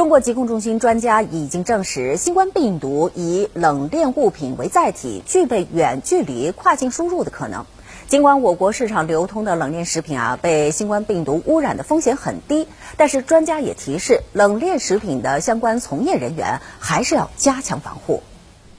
中国疾控中心专家已经证实，新冠病毒以冷链物品为载体，具备远距离跨境输入的可能。尽管我国市场流通的冷链食品啊被新冠病毒污染的风险很低，但是专家也提示，冷链食品的相关从业人员还是要加强防护。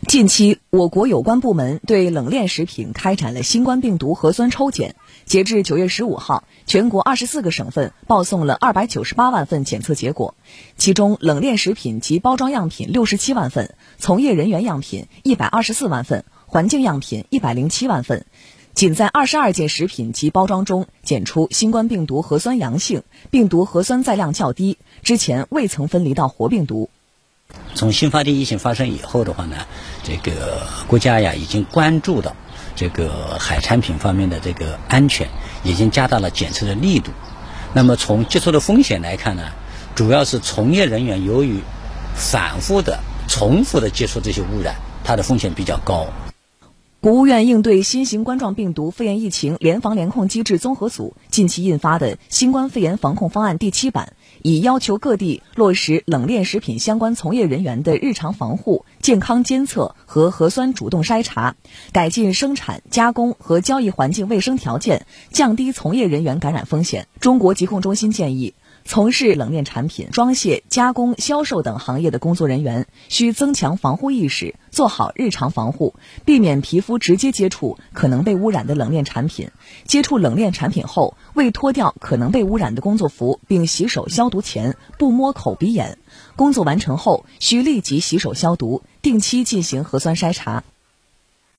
近期，我国有关部门对冷链食品开展了新冠病毒核酸抽检。截至九月十五号，全国二十四个省份报送了二百九十八万份检测结果，其中冷链食品及包装样品六十七万份，从业人员样品一百二十四万份，环境样品一百零七万份。仅在二十二件食品及包装中检出新冠病毒核酸阳性，病毒核酸载量较低，之前未曾分离到活病毒。从新发地疫情发生以后的话呢，这个国家呀已经关注到这个海产品方面的这个安全，已经加大了检测的力度。那么从接触的风险来看呢，主要是从业人员由于反复的、重复的接触这些污染，它的风险比较高。国务院应对新型冠状病毒肺炎疫情联防联控机制综合组近期印发的《新冠肺炎防控方案》第七版，已要求各地落实冷链食品相关从业人员的日常防护、健康监测和核酸主动筛查，改进生产、加工和交易环境卫生条件，降低从业人员感染风险。中国疾控中心建议。从事冷链产品装卸、加工、销售等行业的工作人员，需增强防护意识，做好日常防护，避免皮肤直接接触可能被污染的冷链产品。接触冷链产品后，未脱掉可能被污染的工作服并洗手消毒前，不摸口鼻眼。工作完成后，需立即洗手消毒，定期进行核酸筛查。